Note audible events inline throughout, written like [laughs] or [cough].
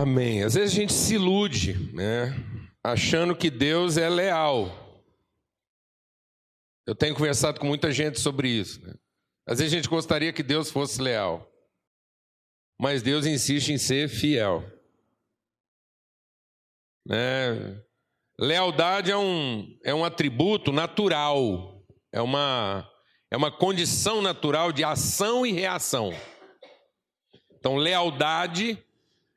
Amém. Às vezes a gente se ilude, né? Achando que Deus é leal. Eu tenho conversado com muita gente sobre isso. Né? Às vezes a gente gostaria que Deus fosse leal, mas Deus insiste em ser fiel. Né? Lealdade é um, é um atributo natural, é uma, é uma condição natural de ação e reação. Então, lealdade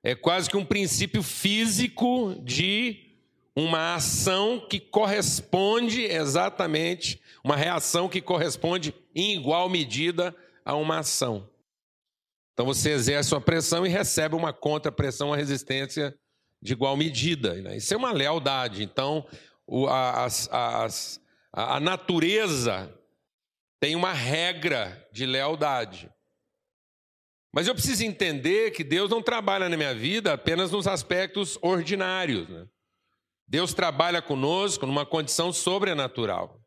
é quase que um princípio físico de uma ação que corresponde exatamente, uma reação que corresponde em igual medida a uma ação. Então você exerce uma pressão e recebe uma contra-pressão, uma resistência de igual medida. Né? Isso é uma lealdade. Então a, a, a, a natureza tem uma regra de lealdade. Mas eu preciso entender que Deus não trabalha na minha vida apenas nos aspectos ordinários. Né? Deus trabalha conosco numa condição sobrenatural.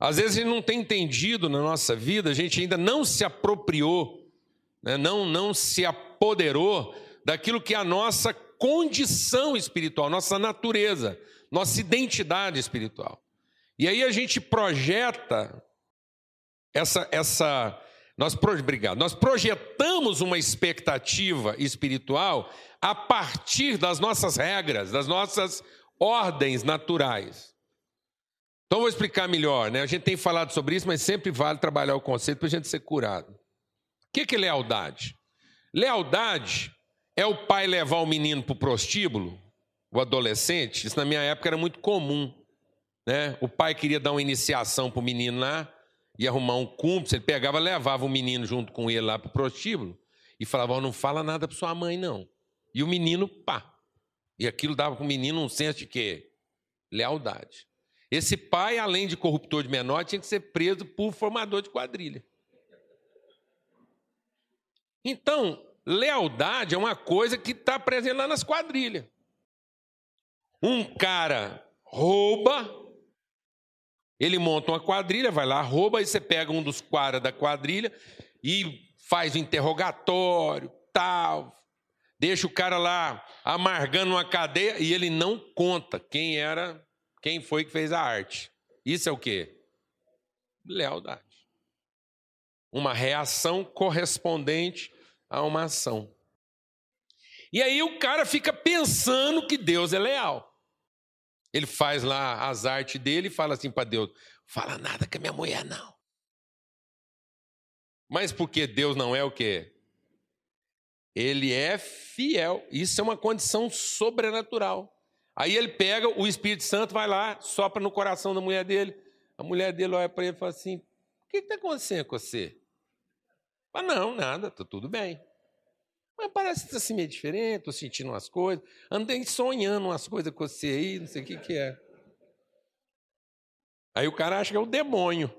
Às vezes a gente não tem entendido na nossa vida, a gente ainda não se apropriou, né? não, não se apoderou daquilo que é a nossa condição espiritual, nossa natureza, nossa identidade espiritual. E aí a gente projeta essa, essa nós, obrigado, nós projetamos uma expectativa espiritual a partir das nossas regras, das nossas ordens naturais. Então, vou explicar melhor. Né? A gente tem falado sobre isso, mas sempre vale trabalhar o conceito para a gente ser curado. O que é lealdade? Lealdade é o pai levar o menino para o prostíbulo, o adolescente. Isso na minha época era muito comum. Né? O pai queria dar uma iniciação para o menino lá, e arrumar um cúmplice, ele pegava, levava o menino junto com ele lá para o prostíbulo e falava: oh, não fala nada para sua mãe, não. E o menino, pá. E aquilo dava para o menino um senso de quê? Lealdade. Esse pai, além de corruptor de menor, tinha que ser preso por formador de quadrilha. Então, lealdade é uma coisa que está presente lá nas quadrilhas. Um cara rouba, ele monta uma quadrilha, vai lá, rouba, aí você pega um dos caras da quadrilha e faz o interrogatório, tal, deixa o cara lá amargando uma cadeia e ele não conta quem era, quem foi que fez a arte. Isso é o quê? Lealdade. Uma reação correspondente a uma ação. E aí o cara fica pensando que Deus é leal. Ele faz lá as artes dele e fala assim para Deus: fala nada com a minha mulher, não. Mas porque Deus não é o quê? Ele é fiel. Isso é uma condição sobrenatural. Aí ele pega, o Espírito Santo vai lá, sopra no coração da mulher dele. A mulher dele olha para ele e fala assim: O que está acontecendo com você? Fala, não, nada, está tudo bem. Mas parece assim meio diferente, estou sentindo umas coisas. Andei sonhando umas coisas com você aí, não sei o que, que é. Aí o cara acha que é o demônio.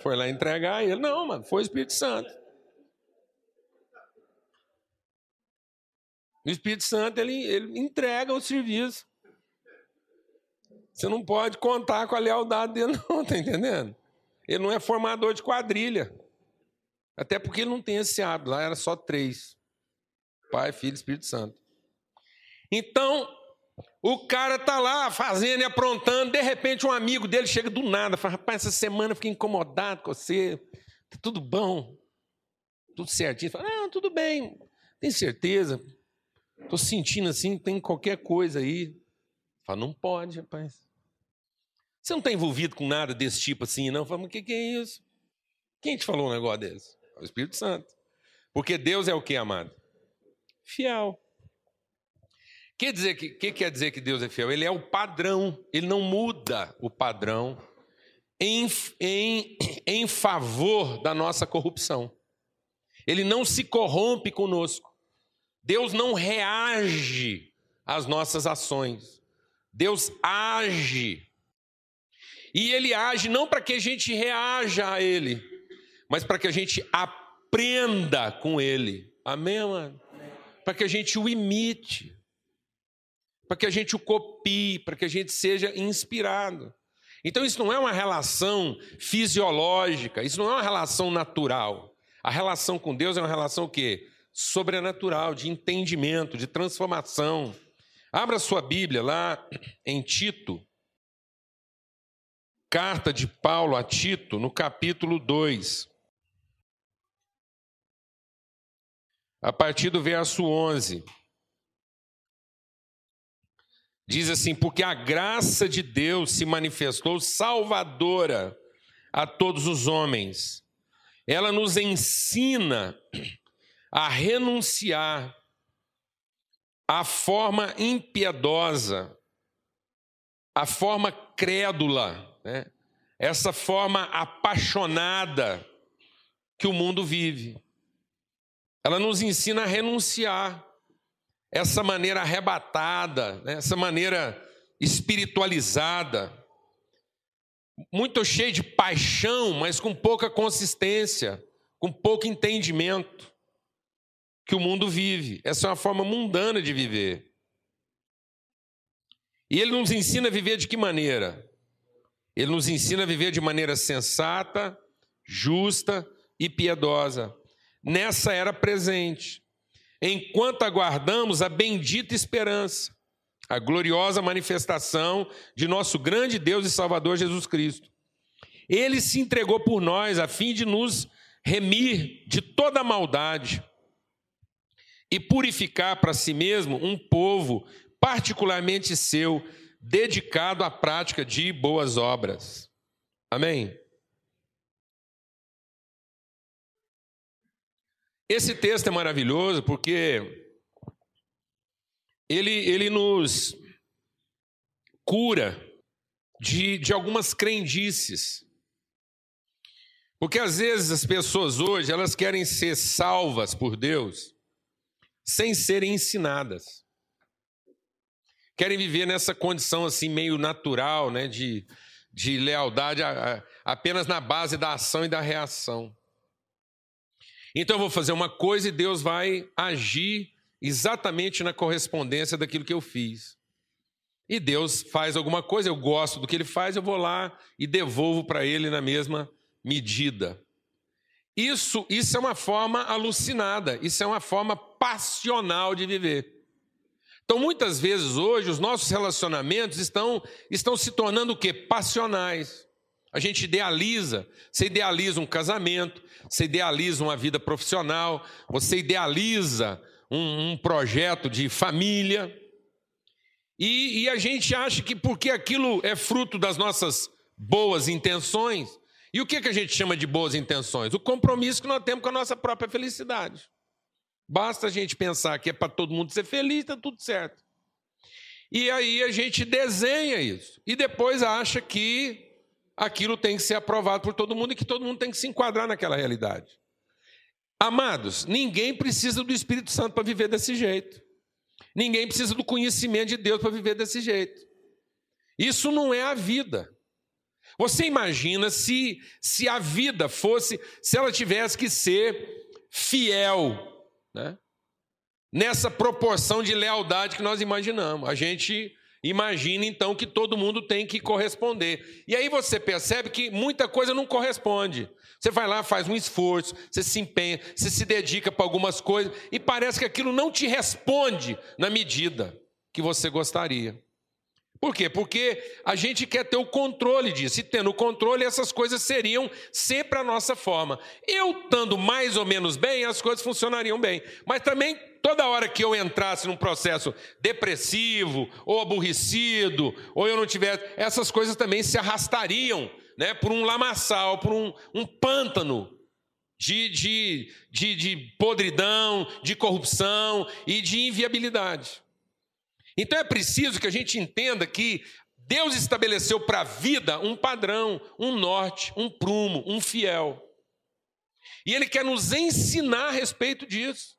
Foi lá entregar ele. Não, mano, foi o Espírito Santo. O Espírito Santo, ele, ele entrega o serviço. Você não pode contar com a lealdade dele, [laughs] não, tá entendendo? Ele não é formador de quadrilha. Até porque ele não tem esse hábito. Lá era só três. Pai, Filho e Espírito Santo. Então, o cara tá lá fazendo e aprontando, de repente um amigo dele chega do nada, fala: "Rapaz, essa semana eu fiquei incomodado com você. Tá tudo bom? Tudo certinho?" Fala: "Não, tudo bem. Tem certeza? Tô sentindo assim, tem qualquer coisa aí." Fala: "Não pode, rapaz. Você não está envolvido com nada desse tipo assim, não?" Fala: "Mas o que, que é isso? Quem te falou um negócio desse?" O Espírito Santo. Porque Deus é o que, amado? Fiel. Quer dizer que, que quer dizer que Deus é fiel? Ele é o padrão, ele não muda o padrão em, em, em favor da nossa corrupção. Ele não se corrompe conosco. Deus não reage às nossas ações. Deus age. E ele age não para que a gente reaja a ele, mas para que a gente aprenda com ele. Amém, mano? Para que a gente o imite, para que a gente o copie, para que a gente seja inspirado. Então, isso não é uma relação fisiológica, isso não é uma relação natural. A relação com Deus é uma relação o quê? sobrenatural, de entendimento, de transformação. Abra sua Bíblia lá em Tito, carta de Paulo a Tito, no capítulo 2. A partir do verso 11. Diz assim: Porque a graça de Deus se manifestou salvadora a todos os homens. Ela nos ensina a renunciar à forma impiedosa, à forma crédula, né? essa forma apaixonada que o mundo vive. Ela nos ensina a renunciar essa maneira arrebatada, né, essa maneira espiritualizada, muito cheia de paixão, mas com pouca consistência, com pouco entendimento que o mundo vive. Essa é uma forma mundana de viver. E ele nos ensina a viver de que maneira? Ele nos ensina a viver de maneira sensata, justa e piedosa. Nessa era presente enquanto aguardamos a bendita esperança, a gloriosa manifestação de nosso grande Deus e Salvador Jesus Cristo. Ele se entregou por nós a fim de nos remir de toda maldade e purificar para si mesmo um povo particularmente seu, dedicado à prática de boas obras. Amém? Esse texto é maravilhoso porque ele, ele nos cura de, de algumas crendices. Porque às vezes as pessoas hoje, elas querem ser salvas por Deus sem serem ensinadas. Querem viver nessa condição assim meio natural, né, de, de lealdade a, a, apenas na base da ação e da reação. Então eu vou fazer uma coisa e Deus vai agir exatamente na correspondência daquilo que eu fiz. E Deus faz alguma coisa, eu gosto do que ele faz, eu vou lá e devolvo para ele na mesma medida. Isso, isso é uma forma alucinada, isso é uma forma passional de viver. Então, muitas vezes hoje, os nossos relacionamentos estão, estão se tornando o quê? Passionais. A gente idealiza, você idealiza um casamento, você idealiza uma vida profissional, você idealiza um, um projeto de família, e, e a gente acha que porque aquilo é fruto das nossas boas intenções, e o que, que a gente chama de boas intenções? O compromisso que nós temos com a nossa própria felicidade. Basta a gente pensar que é para todo mundo ser feliz, está tudo certo. E aí a gente desenha isso. E depois acha que aquilo tem que ser aprovado por todo mundo e que todo mundo tem que se enquadrar naquela realidade. Amados, ninguém precisa do Espírito Santo para viver desse jeito. Ninguém precisa do conhecimento de Deus para viver desse jeito. Isso não é a vida. Você imagina se se a vida fosse, se ela tivesse que ser fiel, né? Nessa proporção de lealdade que nós imaginamos. A gente Imagina então que todo mundo tem que corresponder. E aí você percebe que muita coisa não corresponde. Você vai lá, faz um esforço, você se empenha, você se dedica para algumas coisas e parece que aquilo não te responde na medida que você gostaria. Por quê? Porque a gente quer ter o controle disso. E tendo o controle, essas coisas seriam sempre a nossa forma. Eu estando mais ou menos bem, as coisas funcionariam bem. Mas também toda hora que eu entrasse num processo depressivo, ou aborrecido, ou eu não tivesse, essas coisas também se arrastariam né, por um lamaçal, por um, um pântano de, de, de, de podridão, de corrupção e de inviabilidade. Então é preciso que a gente entenda que Deus estabeleceu para a vida um padrão, um norte, um prumo, um fiel. E Ele quer nos ensinar a respeito disso.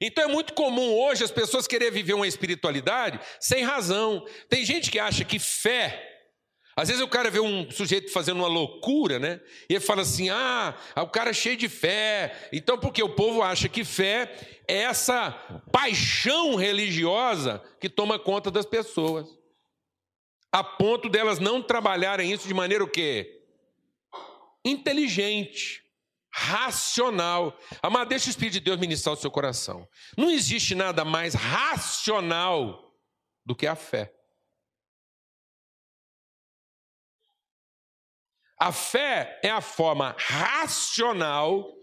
Então é muito comum hoje as pessoas querer viver uma espiritualidade sem razão. Tem gente que acha que fé. Às vezes o cara vê um sujeito fazendo uma loucura, né? E ele fala assim: ah, o cara é cheio de fé. Então, porque o povo acha que fé é essa paixão religiosa que toma conta das pessoas. A ponto delas não trabalharem isso de maneira o quê? Inteligente, racional. Amado, deixa o Espírito de Deus ministrar o seu coração. Não existe nada mais racional do que a fé. A fé é a forma racional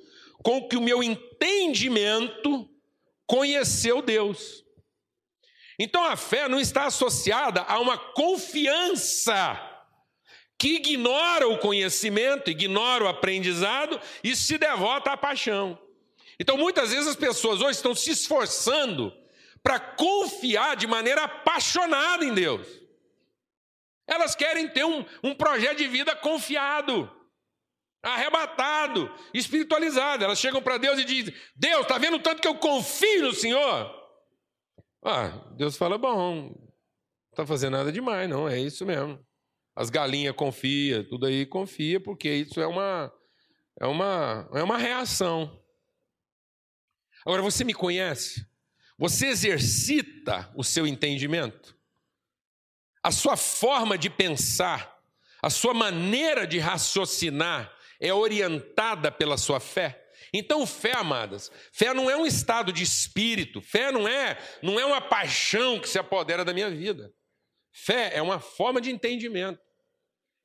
com que o meu entendimento conheceu Deus. Então a fé não está associada a uma confiança que ignora o conhecimento, ignora o aprendizado e se devota à paixão. Então muitas vezes as pessoas hoje estão se esforçando para confiar de maneira apaixonada em Deus. Elas querem ter um, um projeto de vida confiado, arrebatado, espiritualizado. Elas chegam para Deus e dizem: Deus, está vendo tanto que eu confio no Senhor? Ah, Deus fala: Bom, não está fazendo nada demais, não, é isso mesmo. As galinhas confia, tudo aí confia, porque isso é uma, é uma, é uma reação. Agora, você me conhece? Você exercita o seu entendimento? A sua forma de pensar, a sua maneira de raciocinar é orientada pela sua fé? Então, fé, amadas, fé não é um estado de espírito, fé não é, não é uma paixão que se apodera da minha vida. Fé é uma forma de entendimento.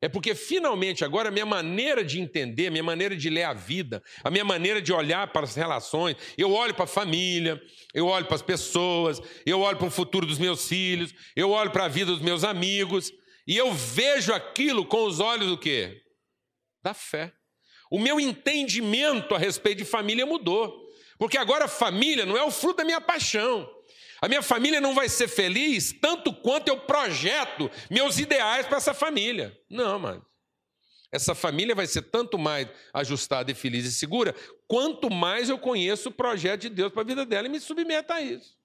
É porque finalmente agora a minha maneira de entender, a minha maneira de ler a vida, a minha maneira de olhar para as relações, eu olho para a família, eu olho para as pessoas, eu olho para o futuro dos meus filhos, eu olho para a vida dos meus amigos, e eu vejo aquilo com os olhos do quê? Da fé. O meu entendimento a respeito de família mudou. Porque agora a família não é o fruto da minha paixão. A minha família não vai ser feliz tanto quanto eu projeto meus ideais para essa família. Não, mano. Essa família vai ser tanto mais ajustada e feliz e segura, quanto mais eu conheço o projeto de Deus para a vida dela e me submeto a isso.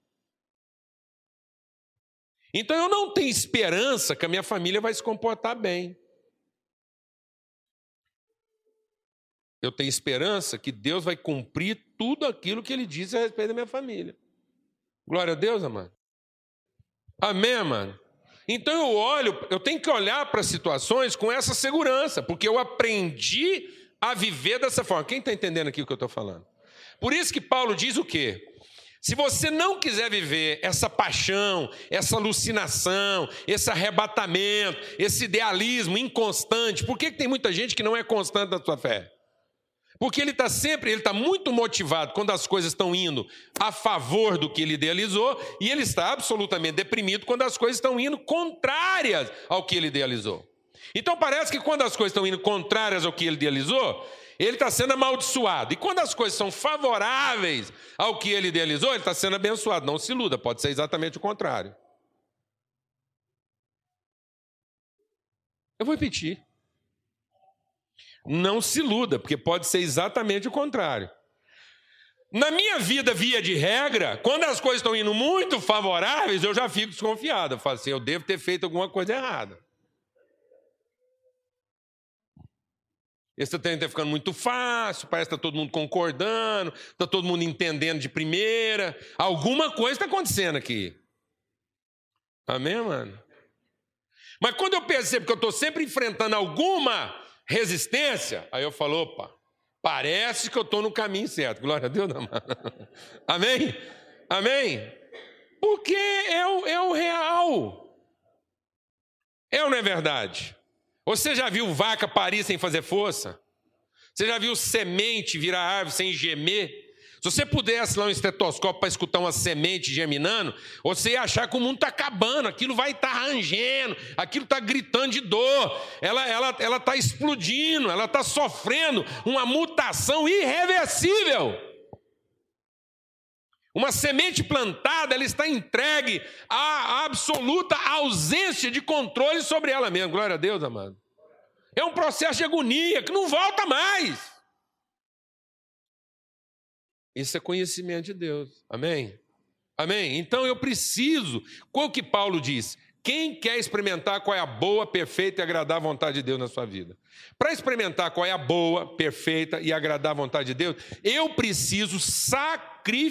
Então eu não tenho esperança que a minha família vai se comportar bem. Eu tenho esperança que Deus vai cumprir tudo aquilo que Ele disse a respeito da minha família. Glória a Deus, amado. Amém, mano. Então eu olho, eu tenho que olhar para situações com essa segurança, porque eu aprendi a viver dessa forma. Quem está entendendo aqui o que eu estou falando? Por isso que Paulo diz o quê? Se você não quiser viver essa paixão, essa alucinação, esse arrebatamento, esse idealismo inconstante, por que, que tem muita gente que não é constante na sua fé? Porque ele está sempre, ele está muito motivado quando as coisas estão indo a favor do que ele idealizou, e ele está absolutamente deprimido quando as coisas estão indo contrárias ao que ele idealizou. Então parece que quando as coisas estão indo contrárias ao que ele idealizou, ele está sendo amaldiçoado. E quando as coisas são favoráveis ao que ele idealizou, ele está sendo abençoado. Não se iluda, pode ser exatamente o contrário. Eu vou repetir. Não se iluda, porque pode ser exatamente o contrário. Na minha vida, via de regra, quando as coisas estão indo muito favoráveis, eu já fico desconfiado. Eu falo assim: eu devo ter feito alguma coisa errada. Esse treino está ficando muito fácil, parece que está todo mundo concordando, está todo mundo entendendo de primeira. Alguma coisa está acontecendo aqui. Amém, mano? Mas quando eu percebo que eu estou sempre enfrentando alguma resistência, aí eu falo, opa, parece que eu estou no caminho certo. Glória a Deus. [laughs] Amém? Amém? Porque é o, é o real. É ou não é verdade? Você já viu vaca parir sem fazer força? Você já viu semente virar árvore sem gemer? Se você pudesse lá um estetoscópio para escutar uma semente germinando, você ia achar que o mundo está acabando, aquilo vai estar tá rangendo, aquilo está gritando de dor, ela está ela, ela tá explodindo, ela está sofrendo uma mutação irreversível. Uma semente plantada, ela está entregue à absoluta ausência de controle sobre ela mesma. Glória a Deus, amado. É um processo de agonia que não volta mais. Isso é conhecimento de Deus. Amém? Amém? Então eu preciso. Qual que Paulo diz? Quem quer experimentar qual é a boa, perfeita e agradável vontade de Deus na sua vida? Para experimentar qual é a boa, perfeita e agradável vontade de Deus, eu preciso sacrificar,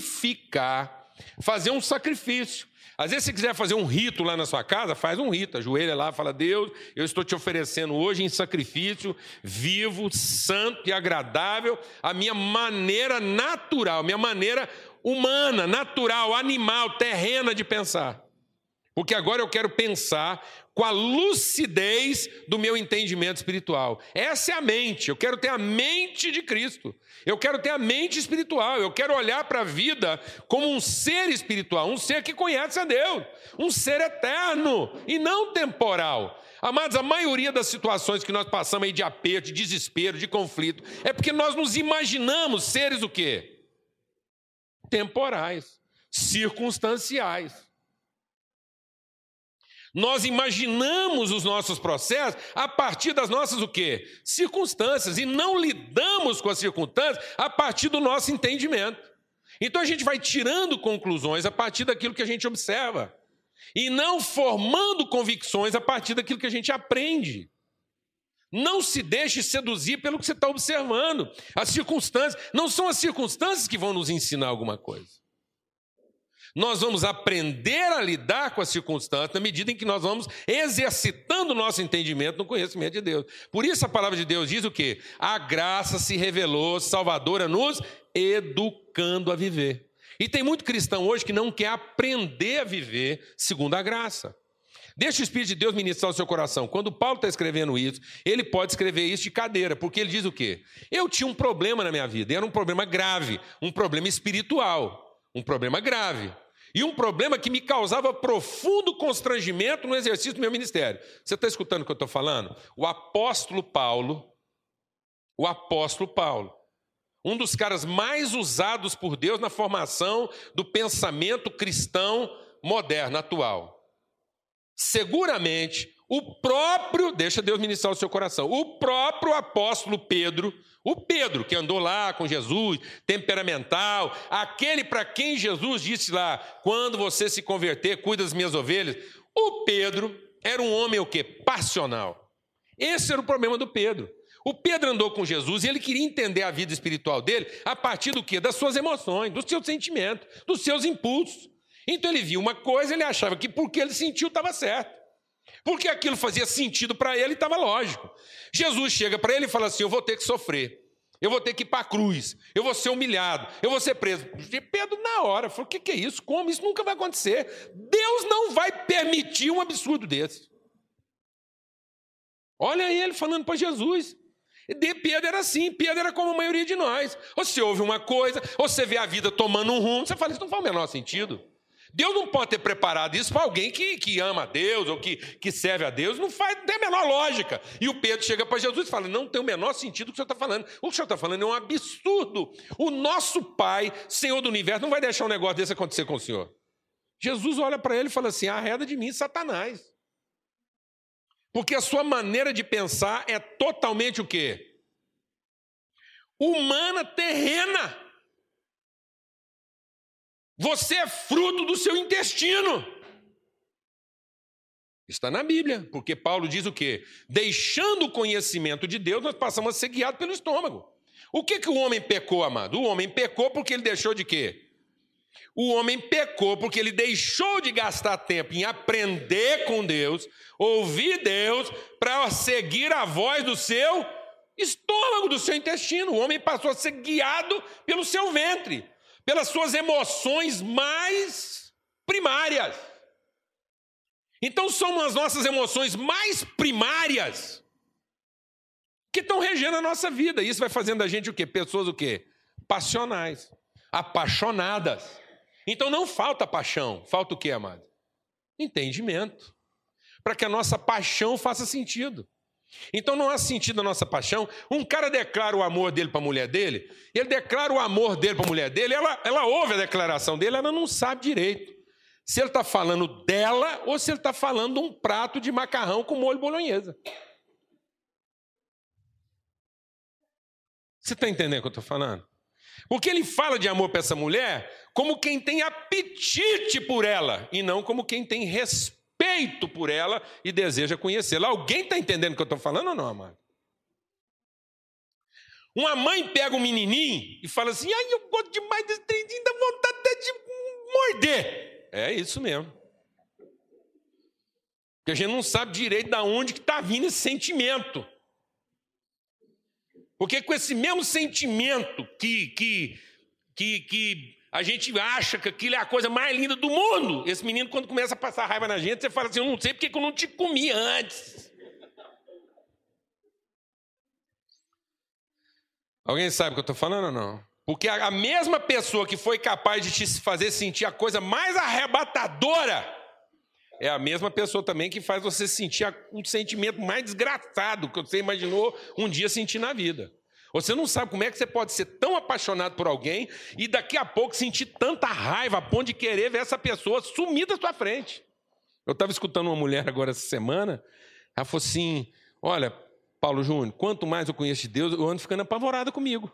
fazer um sacrifício, Às vezes, se quiser fazer um rito lá na sua casa, faz um rito, ajoelha lá, fala: Deus, eu estou te oferecendo hoje em sacrifício vivo, santo e agradável, a minha maneira natural, minha maneira humana, natural, animal, terrena de pensar. Porque agora eu quero pensar com a lucidez do meu entendimento espiritual. Essa é a mente. Eu quero ter a mente de Cristo. Eu quero ter a mente espiritual. Eu quero olhar para a vida como um ser espiritual, um ser que conhece a Deus, um ser eterno e não temporal. Amados, a maioria das situações que nós passamos aí de aperto, de desespero, de conflito, é porque nós nos imaginamos seres o quê? Temporais, circunstanciais. Nós imaginamos os nossos processos a partir das nossas o quê? Circunstâncias e não lidamos com as circunstâncias a partir do nosso entendimento. Então a gente vai tirando conclusões a partir daquilo que a gente observa e não formando convicções a partir daquilo que a gente aprende. Não se deixe seduzir pelo que você está observando. As circunstâncias, não são as circunstâncias que vão nos ensinar alguma coisa. Nós vamos aprender a lidar com as circunstâncias na medida em que nós vamos exercitando o nosso entendimento no conhecimento de Deus. Por isso a palavra de Deus diz o quê? A graça se revelou salvadora nos educando a viver. E tem muito cristão hoje que não quer aprender a viver segundo a graça. Deixa o Espírito de Deus ministrar o seu coração. Quando Paulo está escrevendo isso, ele pode escrever isso de cadeira, porque ele diz o quê? Eu tinha um problema na minha vida, era um problema grave, um problema espiritual, um problema grave. E um problema que me causava profundo constrangimento no exercício do meu ministério. Você está escutando o que eu estou falando? O apóstolo Paulo, o apóstolo Paulo, um dos caras mais usados por Deus na formação do pensamento cristão moderno, atual. Seguramente, o próprio, deixa Deus ministrar o seu coração, o próprio apóstolo Pedro o Pedro, que andou lá com Jesus, temperamental, aquele para quem Jesus disse lá: quando você se converter, cuida das minhas ovelhas. O Pedro era um homem o quê? Passional. Esse era o problema do Pedro. O Pedro andou com Jesus e ele queria entender a vida espiritual dele a partir do quê? Das suas emoções, dos seus sentimentos, dos seus impulsos. Então ele viu uma coisa, ele achava que porque ele sentiu estava certo. Porque aquilo fazia sentido para ele e estava lógico. Jesus chega para ele e fala assim: Eu vou ter que sofrer. Eu vou ter que ir para a cruz. Eu vou ser humilhado. Eu vou ser preso. E Pedro, na hora, falou: O que, que é isso? Como? Isso nunca vai acontecer. Deus não vai permitir um absurdo desse. Olha ele falando para Jesus. De Pedro era assim, Pedro era como a maioria de nós. Ou você ouve uma coisa, ou você vê a vida tomando um rumo, você fala, isso não faz o menor sentido. Deus não pode ter preparado isso para alguém que, que ama a Deus ou que, que serve a Deus, não faz tem a menor lógica. E o Pedro chega para Jesus e fala: Não tem o menor sentido o que o senhor está falando. O que o senhor está falando é um absurdo. O nosso Pai, Senhor do universo, não vai deixar um negócio desse acontecer com o senhor. Jesus olha para ele e fala assim: Arreda de mim, Satanás. Porque a sua maneira de pensar é totalmente o quê? Humana, terrena. Você é fruto do seu intestino. Está na Bíblia, porque Paulo diz o quê? Deixando o conhecimento de Deus, nós passamos a ser guiados pelo estômago. O que, que o homem pecou, amado? O homem pecou porque ele deixou de quê? O homem pecou porque ele deixou de gastar tempo em aprender com Deus, ouvir Deus, para seguir a voz do seu estômago, do seu intestino. O homem passou a ser guiado pelo seu ventre pelas suas emoções mais primárias. Então são as nossas emoções mais primárias que estão regendo a nossa vida. Isso vai fazendo a gente o quê? Pessoas o quê? Passionais, apaixonadas. Então não falta paixão, falta o quê, amado? Entendimento. Para que a nossa paixão faça sentido. Então não há sentido na nossa paixão. Um cara declara o amor dele para a mulher dele, ele declara o amor dele para a mulher dele, ela, ela ouve a declaração dele, ela não sabe direito se ele está falando dela ou se ele está falando um prato de macarrão com molho bolonhesa. Você está entendendo o que eu estou falando? Porque ele fala de amor para essa mulher como quem tem apetite por ela e não como quem tem respeito respeito por ela e deseja conhecê-la. Alguém está entendendo o que eu estou falando ou não, amado? Uma mãe pega um menininho e fala assim: ai, eu gosto demais desse trenzinho, dá vontade até de morder. É isso mesmo. Porque a gente não sabe direito de onde que está vindo esse sentimento. Porque com esse mesmo sentimento que, que, que, que a gente acha que aquilo é a coisa mais linda do mundo, esse menino, quando começa a passar raiva na gente, você fala assim: Eu não sei porque que eu não te comi antes. Alguém sabe o que eu estou falando ou não? Porque a mesma pessoa que foi capaz de te fazer sentir a coisa mais arrebatadora é a mesma pessoa também que faz você sentir um sentimento mais desgraçado que você imaginou um dia sentir na vida. Você não sabe como é que você pode ser tão apaixonado por alguém e daqui a pouco sentir tanta raiva a ponto de querer ver essa pessoa sumir da sua frente. Eu estava escutando uma mulher agora essa semana, ela falou assim: Olha, Paulo Júnior, quanto mais eu conheço de Deus, eu ando ficando apavorada comigo.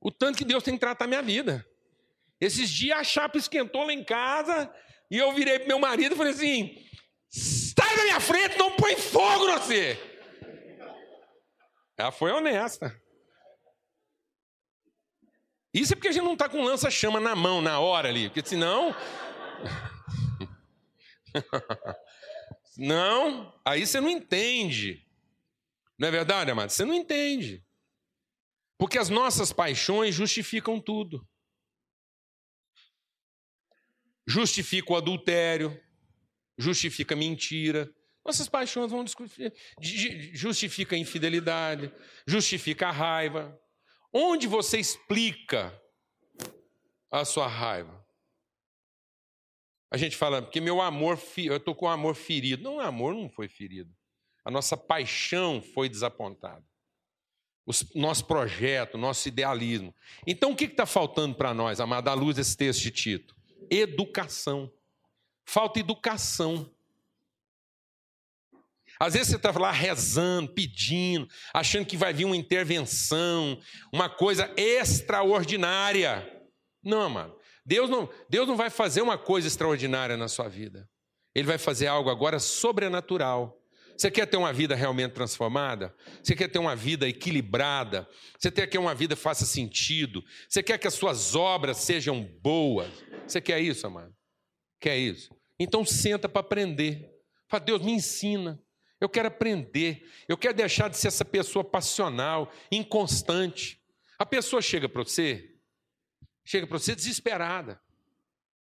O tanto que Deus tem que tratar minha vida. Esses dias a chapa esquentou lá em casa, e eu virei para meu marido e falei assim: sai da minha frente, não põe fogo no você. Ela foi honesta. Isso é porque a gente não está com lança-chama na mão na hora ali, porque senão. [laughs] não, aí você não entende. Não é verdade, amado? Você não entende. Porque as nossas paixões justificam tudo justifica o adultério, justifica a mentira. Nossas paixões vão justifica a infidelidade, justifica a raiva. Onde você explica a sua raiva? A gente fala, porque meu amor, eu estou com o amor ferido. Não, o amor não foi ferido. A nossa paixão foi desapontada. O nosso projeto, nosso idealismo. Então, o que está faltando para nós, amada, à luz desse texto de Tito? educação. Falta educação. Às vezes você está lá rezando, pedindo, achando que vai vir uma intervenção, uma coisa extraordinária. Não, mano. Deus não, Deus não vai fazer uma coisa extraordinária na sua vida. Ele vai fazer algo agora sobrenatural. Você quer ter uma vida realmente transformada? Você quer ter uma vida equilibrada? Você quer que uma vida faça sentido? Você quer que as suas obras sejam boas? Você quer isso, amado? Quer isso? Então senta para aprender. Fala, Deus, me ensina. Eu quero aprender. Eu quero deixar de ser essa pessoa passional, inconstante. A pessoa chega para você, chega para você desesperada.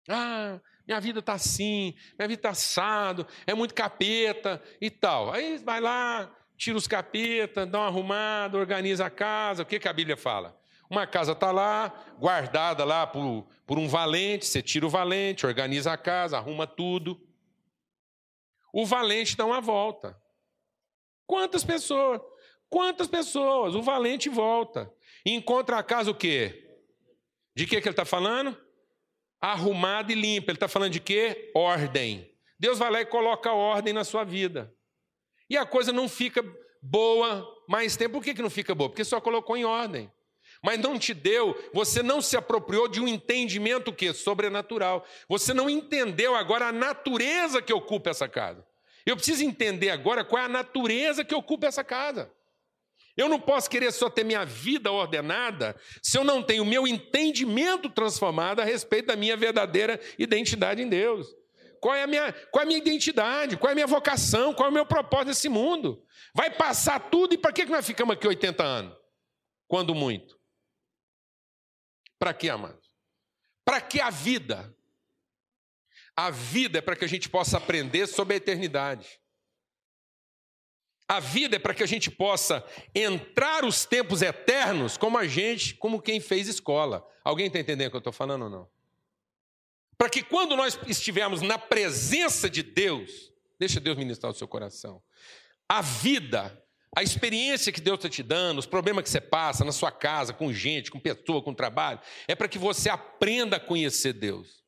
Ah, minha vida está assim, minha vida está assado, é muito capeta e tal. Aí vai lá, tira os capetas, dá uma arrumada, organiza a casa. O que, que a Bíblia fala? Uma casa está lá, guardada lá por, por um valente, você tira o valente, organiza a casa, arruma tudo. O valente dá uma volta. Quantas pessoas? Quantas pessoas? O valente volta. Encontra a casa o quê? De que, que ele está falando? arrumada e limpa. Ele está falando de quê? Ordem. Deus vai lá e coloca ordem na sua vida. E a coisa não fica boa mais tempo. Por que, que não fica boa? Porque só colocou em ordem. Mas não te deu, você não se apropriou de um entendimento que sobrenatural. Você não entendeu agora a natureza que ocupa essa casa. Eu preciso entender agora qual é a natureza que ocupa essa casa. Eu não posso querer só ter minha vida ordenada se eu não tenho meu entendimento transformado a respeito da minha verdadeira identidade em Deus. Qual é a minha, qual é a minha identidade? Qual é a minha vocação? Qual é o meu propósito nesse mundo? Vai passar tudo e para que nós ficamos aqui 80 anos? Quando muito. Para que, amados? Para que a vida? A vida é para que a gente possa aprender sobre a eternidade. A vida é para que a gente possa entrar os tempos eternos como a gente, como quem fez escola. Alguém está entendendo o que eu estou falando ou não? Para que quando nós estivermos na presença de Deus, deixa Deus ministrar o seu coração. A vida, a experiência que Deus está te dando, os problemas que você passa na sua casa, com gente, com pessoa, com trabalho, é para que você aprenda a conhecer Deus.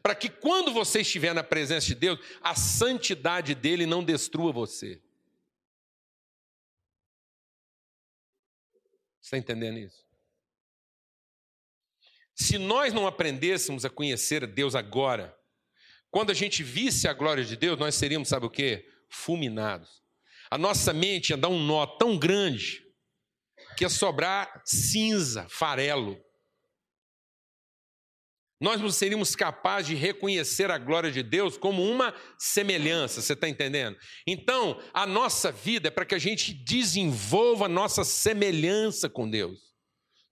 Para que quando você estiver na presença de Deus, a santidade dele não destrua você. Está entendendo isso? Se nós não aprendêssemos a conhecer Deus agora, quando a gente visse a glória de Deus, nós seríamos, sabe o que? Fulminados. A nossa mente ia dar um nó tão grande que ia sobrar cinza, farelo. nós não seríamos capazes de reconhecer a glória de Deus como uma semelhança, você está entendendo? Então, a nossa vida é para que a gente desenvolva a nossa semelhança com Deus,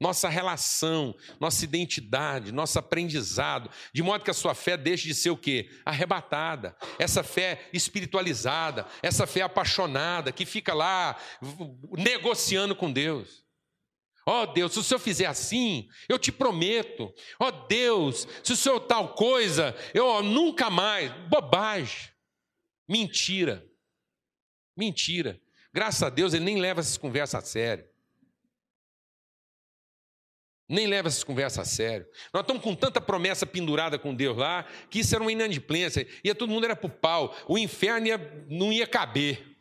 nossa relação, nossa identidade, nosso aprendizado, de modo que a sua fé deixe de ser o quê? Arrebatada, essa fé espiritualizada, essa fé apaixonada, que fica lá negociando com Deus. Ó oh, Deus, se o Senhor fizer assim, eu te prometo. Ó oh, Deus, se o Senhor tal coisa, eu oh, nunca mais. Bobagem. Mentira. Mentira. Graças a Deus ele nem leva essas conversas a sério. Nem leva essas conversas a sério. Nós estamos com tanta promessa pendurada com Deus lá, que isso era uma inadimplência. Ia todo mundo era para o pau. O inferno ia, não ia caber.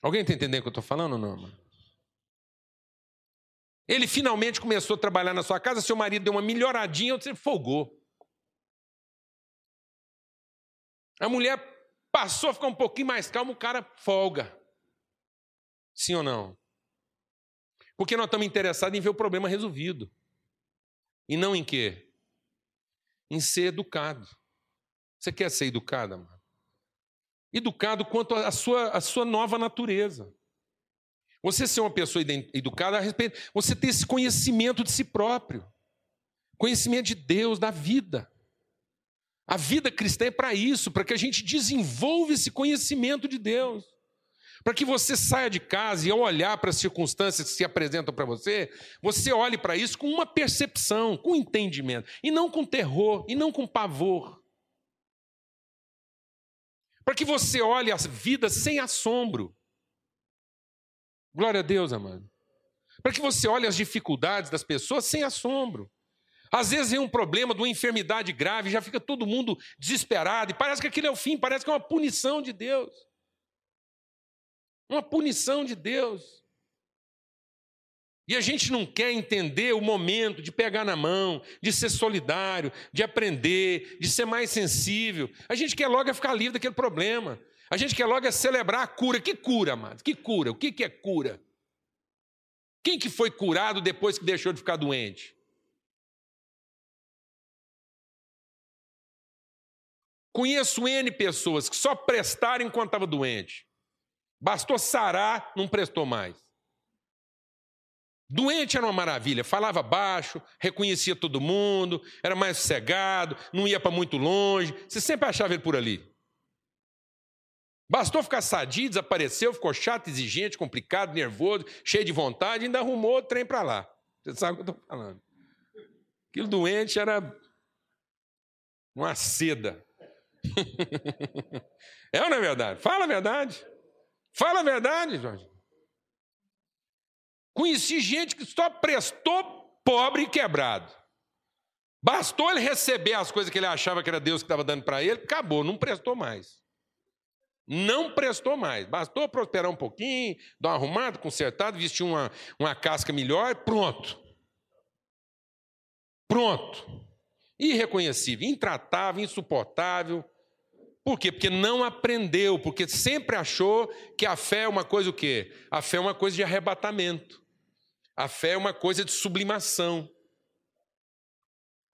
Alguém está entendendo o que eu estou falando ou não, mano? Ele finalmente começou a trabalhar na sua casa, seu marido deu uma melhoradinha, você folgou. A mulher passou a ficar um pouquinho mais calma, o cara folga. Sim ou não? Porque nós estamos interessados em ver o problema resolvido. E não em quê? Em ser educado. Você quer ser educado, amado? Educado quanto à sua, à sua nova natureza. Você ser uma pessoa educada a respeito, você ter esse conhecimento de si próprio, conhecimento de Deus, da vida. A vida cristã é para isso, para que a gente desenvolva esse conhecimento de Deus. Para que você saia de casa e ao olhar para as circunstâncias que se apresentam para você, você olhe para isso com uma percepção, com entendimento, e não com terror, e não com pavor. Para que você olhe a vida sem assombro. Glória a Deus, amado. Para que você olhe as dificuldades das pessoas sem assombro. Às vezes vem um problema de uma enfermidade grave, já fica todo mundo desesperado, e parece que aquilo é o fim, parece que é uma punição de Deus. Uma punição de Deus. E a gente não quer entender o momento de pegar na mão, de ser solidário, de aprender, de ser mais sensível. A gente quer logo é ficar livre daquele problema. A gente quer logo é celebrar a cura. Que cura, amado? Que cura? O que é cura? Quem que foi curado depois que deixou de ficar doente? Conheço N pessoas que só prestaram enquanto estava doente. Bastou sarar, não prestou mais. Doente era uma maravilha, falava baixo, reconhecia todo mundo, era mais sossegado, não ia para muito longe, você sempre achava ele por ali. Bastou ficar sadio, desapareceu, ficou chato, exigente, complicado, nervoso, cheio de vontade, ainda arrumou o trem para lá. Você sabe o que eu estou falando. Aquilo doente era uma seda. [laughs] é ou não é verdade? Fala a verdade. Fala a verdade, Jorge. Conheci gente que só prestou pobre e quebrado. Bastou ele receber as coisas que ele achava que era Deus que estava dando para ele, acabou, não prestou mais. Não prestou mais. Bastou prosperar um pouquinho, dar uma arrumada, consertada, vestir uma, uma casca melhor, pronto. Pronto. Irreconhecível, intratável, insuportável. Por quê? Porque não aprendeu, porque sempre achou que a fé é uma coisa o quê? A fé é uma coisa de arrebatamento. A fé é uma coisa de sublimação.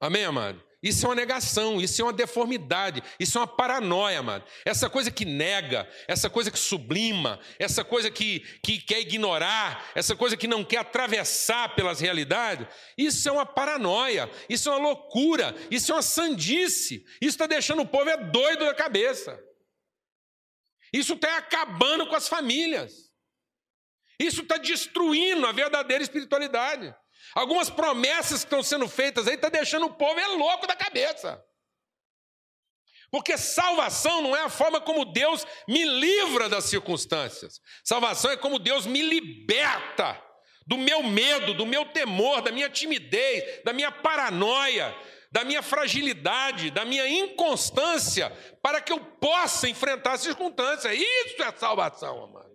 Amém, amado? Isso é uma negação, isso é uma deformidade, isso é uma paranoia, mano. Essa coisa que nega, essa coisa que sublima, essa coisa que, que quer ignorar, essa coisa que não quer atravessar pelas realidades, isso é uma paranoia, isso é uma loucura, isso é uma sandice. Isso está deixando o povo é doido da cabeça. Isso está acabando com as famílias. Isso está destruindo a verdadeira espiritualidade. Algumas promessas que estão sendo feitas aí estão tá deixando o povo é louco da cabeça. Porque salvação não é a forma como Deus me livra das circunstâncias. Salvação é como Deus me liberta do meu medo, do meu temor, da minha timidez, da minha paranoia, da minha fragilidade, da minha inconstância, para que eu possa enfrentar as circunstâncias. Isso é salvação, amado.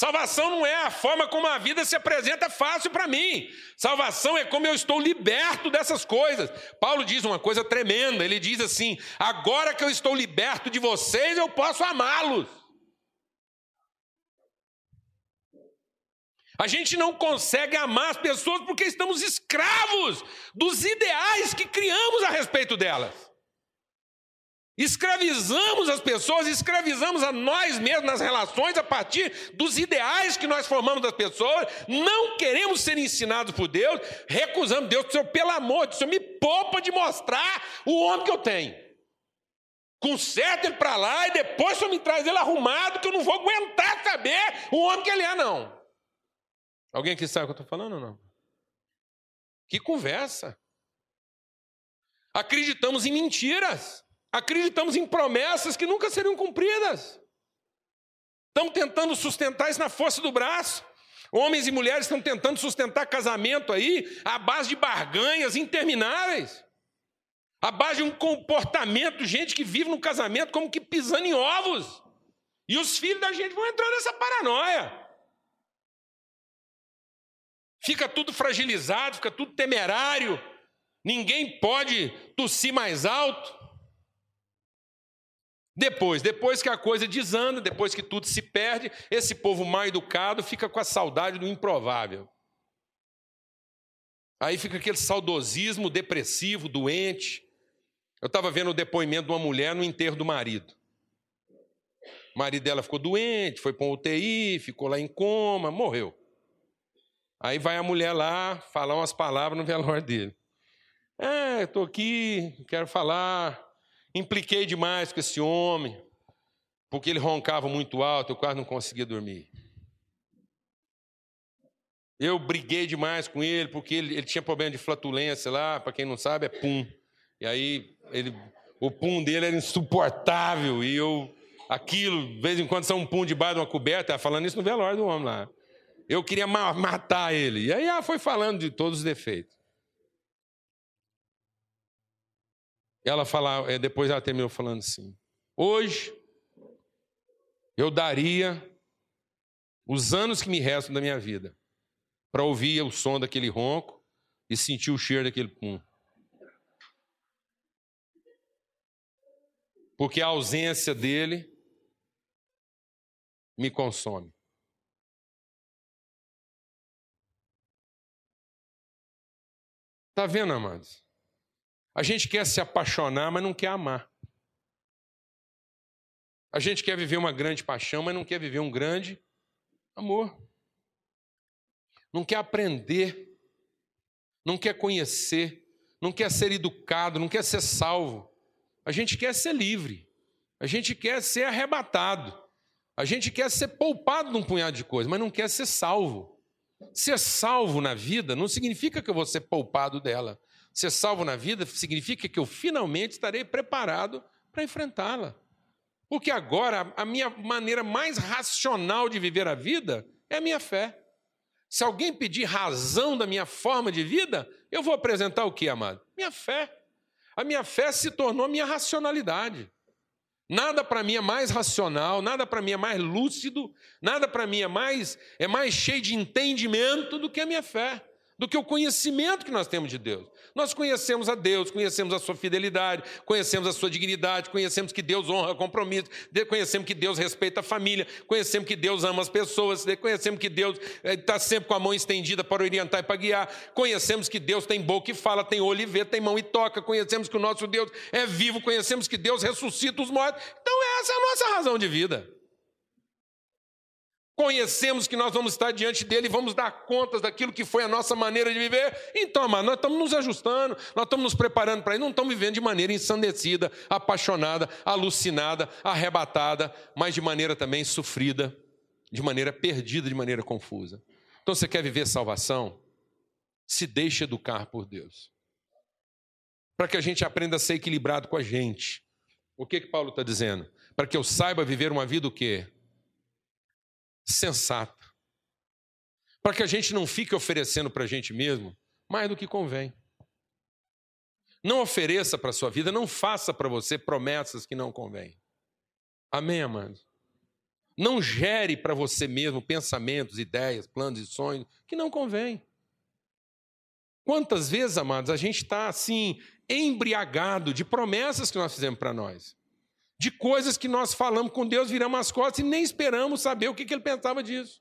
Salvação não é a forma como a vida se apresenta fácil para mim. Salvação é como eu estou liberto dessas coisas. Paulo diz uma coisa tremenda. Ele diz assim: agora que eu estou liberto de vocês, eu posso amá-los. A gente não consegue amar as pessoas porque estamos escravos dos ideais que criamos a respeito delas. Escravizamos as pessoas, escravizamos a nós mesmos nas relações a partir dos ideais que nós formamos das pessoas. Não queremos ser ensinados por Deus, recusamos Deus, Senhor, pelo amor de Deus, me poupa de mostrar o homem que eu tenho. Conserta ele para lá e depois só me traz ele arrumado, que eu não vou aguentar saber o homem que ele é, não. Alguém aqui sabe o que eu estou falando ou não? Que conversa. Acreditamos em mentiras. Acreditamos em promessas que nunca seriam cumpridas. Estamos tentando sustentar isso na força do braço. Homens e mulheres estão tentando sustentar casamento aí à base de barganhas intermináveis. À base de um comportamento, gente que vive no casamento como que pisando em ovos. E os filhos da gente vão entrar nessa paranoia. Fica tudo fragilizado, fica tudo temerário. Ninguém pode tossir mais alto. Depois, depois que a coisa desanda, depois que tudo se perde, esse povo mal educado fica com a saudade do improvável. Aí fica aquele saudosismo depressivo, doente. Eu estava vendo o depoimento de uma mulher no enterro do marido. O marido dela ficou doente, foi para um UTI, ficou lá em coma, morreu. Aí vai a mulher lá falar umas palavras no velório dele. É, estou aqui, quero falar. Impliquei demais com esse homem, porque ele roncava muito alto, eu quase não conseguia dormir. Eu briguei demais com ele, porque ele, ele tinha problema de flatulência lá, para quem não sabe, é pum. E aí ele, o pum dele era insuportável, e eu, aquilo, de vez em quando, são um pum debaixo de uma coberta, falando isso no velório do homem lá. Eu queria matar ele. E aí ela foi falando de todos os defeitos. Ela fala, é, depois ela terminou falando assim: Hoje eu daria os anos que me restam da minha vida para ouvir o som daquele ronco e sentir o cheiro daquele pum. Porque a ausência dele me consome. Está vendo, amados? A gente quer se apaixonar, mas não quer amar. A gente quer viver uma grande paixão, mas não quer viver um grande amor. Não quer aprender, não quer conhecer, não quer ser educado, não quer ser salvo. A gente quer ser livre, a gente quer ser arrebatado, a gente quer ser poupado de um punhado de coisas, mas não quer ser salvo. Ser salvo na vida não significa que eu vou ser poupado dela. Ser salvo na vida significa que eu finalmente estarei preparado para enfrentá-la. Porque agora a minha maneira mais racional de viver a vida é a minha fé. Se alguém pedir razão da minha forma de vida, eu vou apresentar o que, amado? Minha fé. A minha fé se tornou minha racionalidade. Nada para mim é mais racional, nada para mim é mais lúcido, nada para mim é mais é mais cheio de entendimento do que a minha fé, do que o conhecimento que nós temos de Deus. Nós conhecemos a Deus, conhecemos a sua fidelidade, conhecemos a sua dignidade, conhecemos que Deus honra compromisso, conhecemos que Deus respeita a família, conhecemos que Deus ama as pessoas, conhecemos que Deus está eh, sempre com a mão estendida para orientar e para guiar, conhecemos que Deus tem boca e fala, tem olho e vê, tem mão e toca, conhecemos que o nosso Deus é vivo, conhecemos que Deus ressuscita os mortos. Então, essa é a nossa razão de vida conhecemos que nós vamos estar diante dele e vamos dar contas daquilo que foi a nossa maneira de viver. Então, amado, nós estamos nos ajustando, nós estamos nos preparando para isso, não estamos vivendo de maneira ensandecida, apaixonada, alucinada, arrebatada, mas de maneira também sofrida, de maneira perdida, de maneira confusa. Então, você quer viver salvação? Se deixe educar por Deus. Para que a gente aprenda a ser equilibrado com a gente. O que que Paulo está dizendo? Para que eu saiba viver uma vida o quê? Sensata. Para que a gente não fique oferecendo para a gente mesmo mais do que convém. Não ofereça para a sua vida, não faça para você promessas que não convêm. Amém, amados? Não gere para você mesmo pensamentos, ideias, planos e sonhos que não convêm. Quantas vezes, amados, a gente está assim, embriagado de promessas que nós fizemos para nós de coisas que nós falamos com Deus, viramos as costas e nem esperamos saber o que, que ele pensava disso.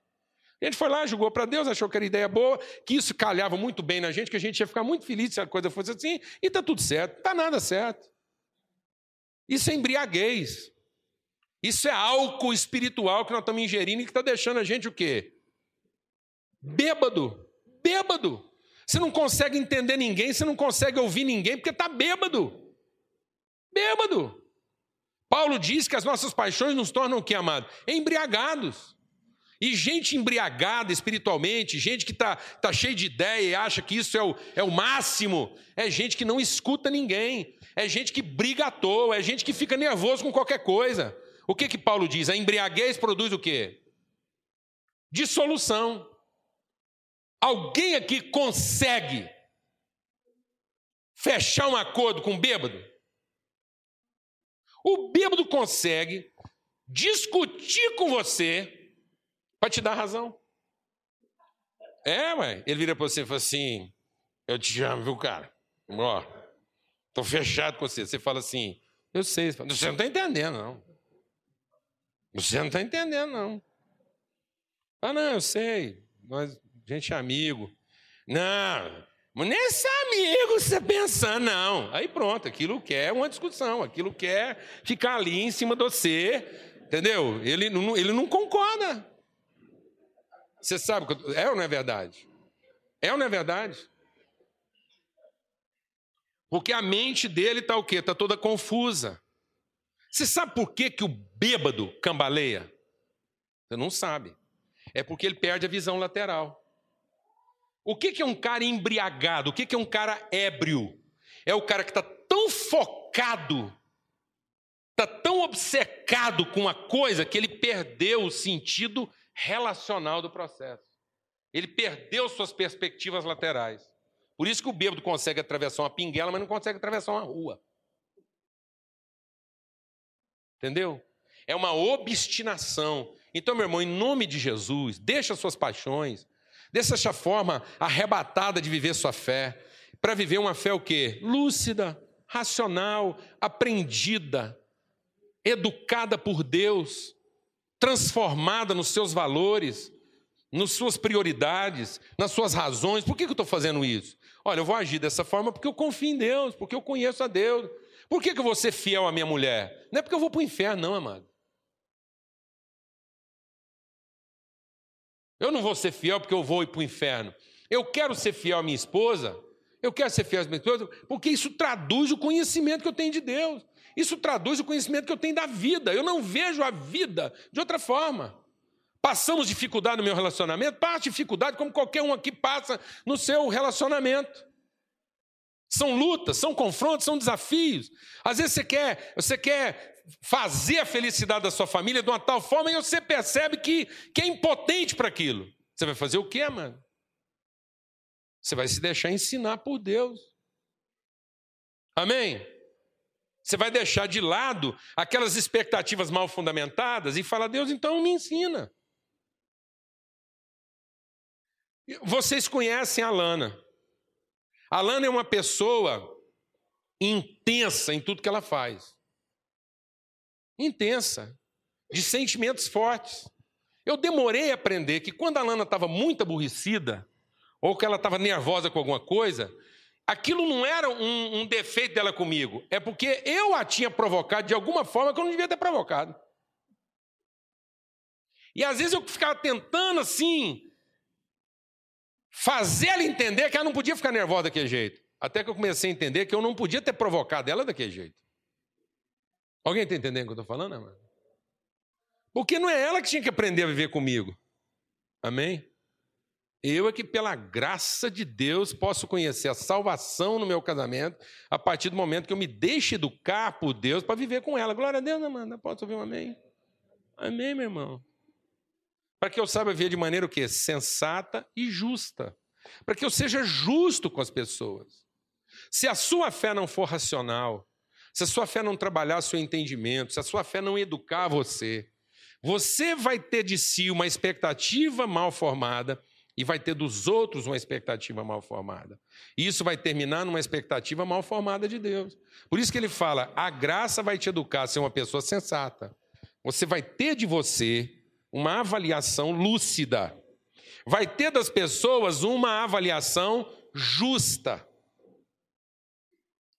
A gente foi lá, julgou para Deus, achou que era ideia boa, que isso calhava muito bem na gente, que a gente ia ficar muito feliz se a coisa fosse assim, e está tudo certo. Está nada certo. Isso é embriaguez. Isso é álcool espiritual que nós estamos ingerindo e que está deixando a gente o quê? Bêbado. Bêbado. Você não consegue entender ninguém, você não consegue ouvir ninguém porque está bêbado. Bêbado. Paulo diz que as nossas paixões nos tornam o que, amado? Embriagados. E gente embriagada espiritualmente, gente que está tá cheia de ideia e acha que isso é o, é o máximo, é gente que não escuta ninguém, é gente que briga à toa, é gente que fica nervoso com qualquer coisa. O que que Paulo diz? A embriaguez produz o quê? Dissolução. Alguém aqui consegue fechar um acordo com o bêbado? O bêbado consegue discutir com você para te dar razão. É, mãe. Ele vira para você e fala assim: Eu te amo, viu, cara? Ó, tô fechado com você. Você fala assim: Eu sei. Você não está entendendo, não. Você não está entendendo, não. Ah, não, eu sei. Nós, gente é amigo. Não, mas nesse amigo você pensando, não. Aí pronto, aquilo quer uma discussão, aquilo quer ficar ali em cima de você, entendeu? Ele não, ele não concorda. Você sabe, é ou não é verdade? É ou não é verdade? Porque a mente dele está o quê? Está toda confusa. Você sabe por que, que o bêbado cambaleia? Você não sabe. É porque ele perde a visão lateral. O que, é um cara embriagado? O que, que é um cara ébrio? É o cara que está tão focado, está tão obcecado com uma coisa que ele perdeu o sentido relacional do processo. Ele perdeu suas perspectivas laterais. Por isso que o bêbado consegue atravessar uma pinguela, mas não consegue atravessar uma rua. Entendeu? É uma obstinação. Então, meu irmão, em nome de Jesus, deixa suas paixões, deixa essa forma arrebatada de viver sua fé, para viver uma fé o quê? Lúcida, racional, aprendida, educada por Deus, transformada nos seus valores, nas suas prioridades, nas suas razões. Por que eu estou fazendo isso? Olha, eu vou agir dessa forma porque eu confio em Deus, porque eu conheço a Deus. Por que eu vou ser fiel à minha mulher? Não é porque eu vou para o inferno, não, amado. Eu não vou ser fiel porque eu vou ir para o inferno. Eu quero ser fiel à minha esposa. Eu quero ser fiel à minha esposa porque isso traduz o conhecimento que eu tenho de Deus. Isso traduz o conhecimento que eu tenho da vida. Eu não vejo a vida de outra forma. Passamos dificuldade no meu relacionamento? Passa dificuldade como qualquer um aqui passa no seu relacionamento. São lutas, são confrontos, são desafios. Às vezes você quer, você quer fazer a felicidade da sua família de uma tal forma e você percebe que, que é impotente para aquilo. Você vai fazer o quê, mano? Você vai se deixar ensinar por Deus. Amém? Você vai deixar de lado aquelas expectativas mal fundamentadas e falar: Deus, então me ensina. Vocês conhecem a Lana. A Lana é uma pessoa intensa em tudo que ela faz. Intensa, de sentimentos fortes. Eu demorei a aprender que quando a Lana estava muito aborrecida, ou que ela estava nervosa com alguma coisa, aquilo não era um, um, defeito dela comigo, é porque eu a tinha provocado de alguma forma que eu não devia ter provocado. E às vezes eu ficava tentando assim, fazer ela entender que ela não podia ficar nervosa daquele jeito. Até que eu comecei a entender que eu não podia ter provocado ela daquele jeito. Alguém está entendendo o que eu estou falando, amado? Porque não é ela que tinha que aprender a viver comigo. Amém? Eu é que, pela graça de Deus, posso conhecer a salvação no meu casamento a partir do momento que eu me deixe educar por Deus para viver com ela. Glória a Deus, Amanda. Posso ouvir um amém? Amém, meu irmão. Para que eu saiba viver de maneira o quê? Sensata e justa. Para que eu seja justo com as pessoas. Se a sua fé não for racional, se a sua fé não trabalhar seu entendimento, se a sua fé não educar você, você vai ter de si uma expectativa mal formada e vai ter dos outros uma expectativa mal formada. E isso vai terminar numa expectativa mal formada de Deus. Por isso que ele fala: a graça vai te educar a ser uma pessoa sensata. Você vai ter de você uma avaliação lúcida. vai ter das pessoas uma avaliação justa.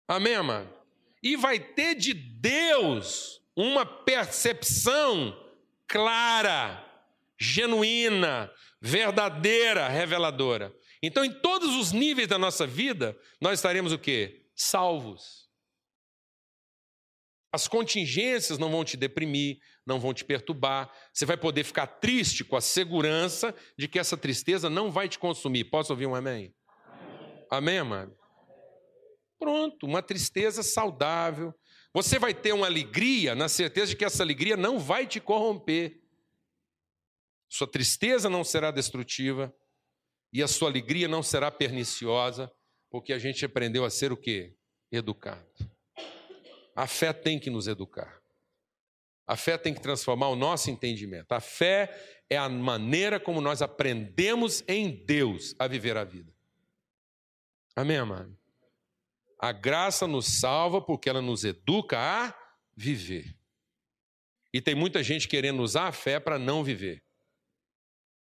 Amém, amado? E vai ter de Deus uma percepção clara, genuína, verdadeira, reveladora. Então, em todos os níveis da nossa vida, nós estaremos o quê? Salvos. As contingências não vão te deprimir, não vão te perturbar. Você vai poder ficar triste com a segurança de que essa tristeza não vai te consumir. Posso ouvir um amém? Amém, amém amado? Pronto, uma tristeza saudável. Você vai ter uma alegria na certeza de que essa alegria não vai te corromper. Sua tristeza não será destrutiva e a sua alegria não será perniciosa, porque a gente aprendeu a ser o quê? Educado. A fé tem que nos educar. A fé tem que transformar o nosso entendimento. A fé é a maneira como nós aprendemos em Deus a viver a vida. Amém, amado? A graça nos salva porque ela nos educa a viver. E tem muita gente querendo usar a fé para não viver,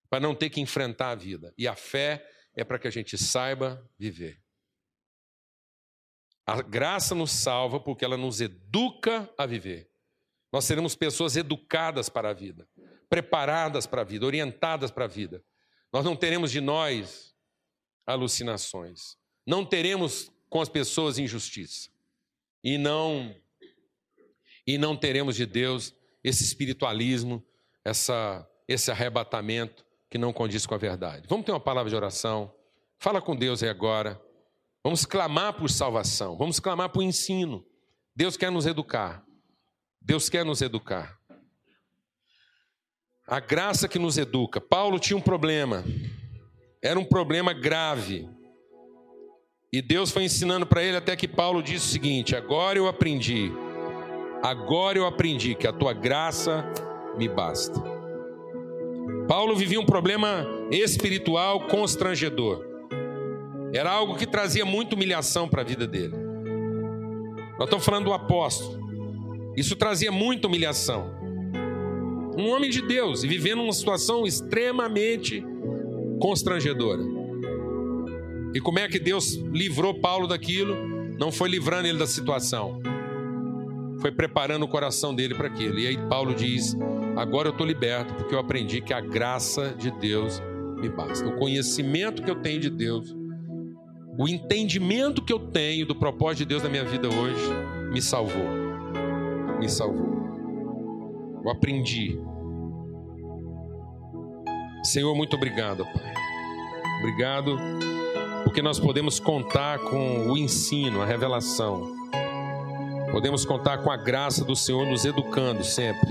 para não ter que enfrentar a vida. E a fé é para que a gente saiba viver. A graça nos salva porque ela nos educa a viver. Nós seremos pessoas educadas para a vida, preparadas para a vida, orientadas para a vida. Nós não teremos de nós alucinações. Não teremos com as pessoas injustiça. E não e não teremos de Deus esse espiritualismo, essa esse arrebatamento que não condiz com a verdade. Vamos ter uma palavra de oração. Fala com Deus aí agora. Vamos clamar por salvação, vamos clamar por ensino. Deus quer nos educar. Deus quer nos educar. A graça que nos educa. Paulo tinha um problema. Era um problema grave. E Deus foi ensinando para ele até que Paulo disse o seguinte: Agora eu aprendi, agora eu aprendi que a tua graça me basta. Paulo vivia um problema espiritual constrangedor. Era algo que trazia muita humilhação para a vida dele. Nós estamos falando do apóstolo. Isso trazia muita humilhação. Um homem de Deus e vivendo uma situação extremamente constrangedora. E como é que Deus livrou Paulo daquilo? Não foi livrando ele da situação, foi preparando o coração dele para aquilo. E aí Paulo diz: Agora eu estou liberto, porque eu aprendi que a graça de Deus me basta. O conhecimento que eu tenho de Deus, o entendimento que eu tenho do propósito de Deus na minha vida hoje, me salvou. Me salvou. Eu aprendi. Senhor, muito obrigado, Pai. Obrigado porque nós podemos contar com o ensino, a revelação. Podemos contar com a graça do Senhor nos educando sempre.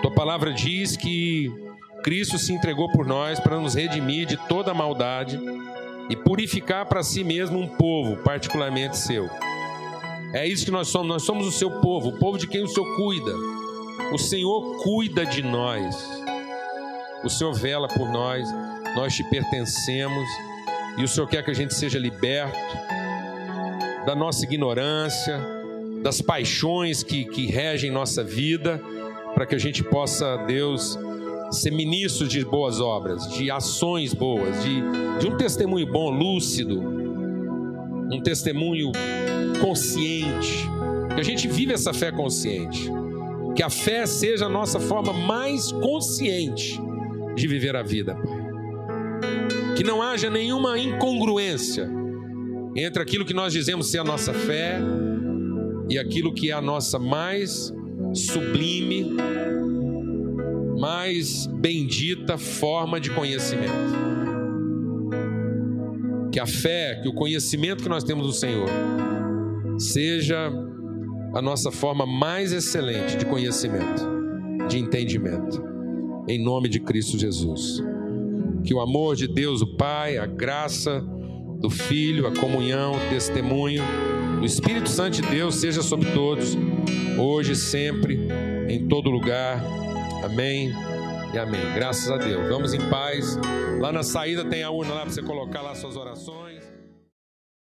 Tua palavra diz que Cristo se entregou por nós para nos redimir de toda maldade e purificar para si mesmo um povo, particularmente seu. É isso que nós somos, nós somos o seu povo, o povo de quem o Senhor cuida. O Senhor cuida de nós. O Senhor vela por nós, nós te pertencemos e o Senhor quer que a gente seja liberto da nossa ignorância, das paixões que, que regem nossa vida, para que a gente possa, Deus, ser ministro de boas obras, de ações boas, de, de um testemunho bom, lúcido, um testemunho consciente. Que a gente vive essa fé consciente. Que a fé seja a nossa forma mais consciente de viver a vida, Pai que não haja nenhuma incongruência entre aquilo que nós dizemos ser a nossa fé e aquilo que é a nossa mais sublime, mais bendita forma de conhecimento. Que a fé, que o conhecimento que nós temos do Senhor seja a nossa forma mais excelente de conhecimento, de entendimento. Em nome de Cristo Jesus. Que o amor de Deus, o Pai, a graça do Filho, a comunhão, o testemunho do Espírito Santo de Deus seja sobre todos, hoje sempre, em todo lugar. Amém e amém. Graças a Deus. Vamos em paz. Lá na saída tem a urna lá para você colocar lá suas orações.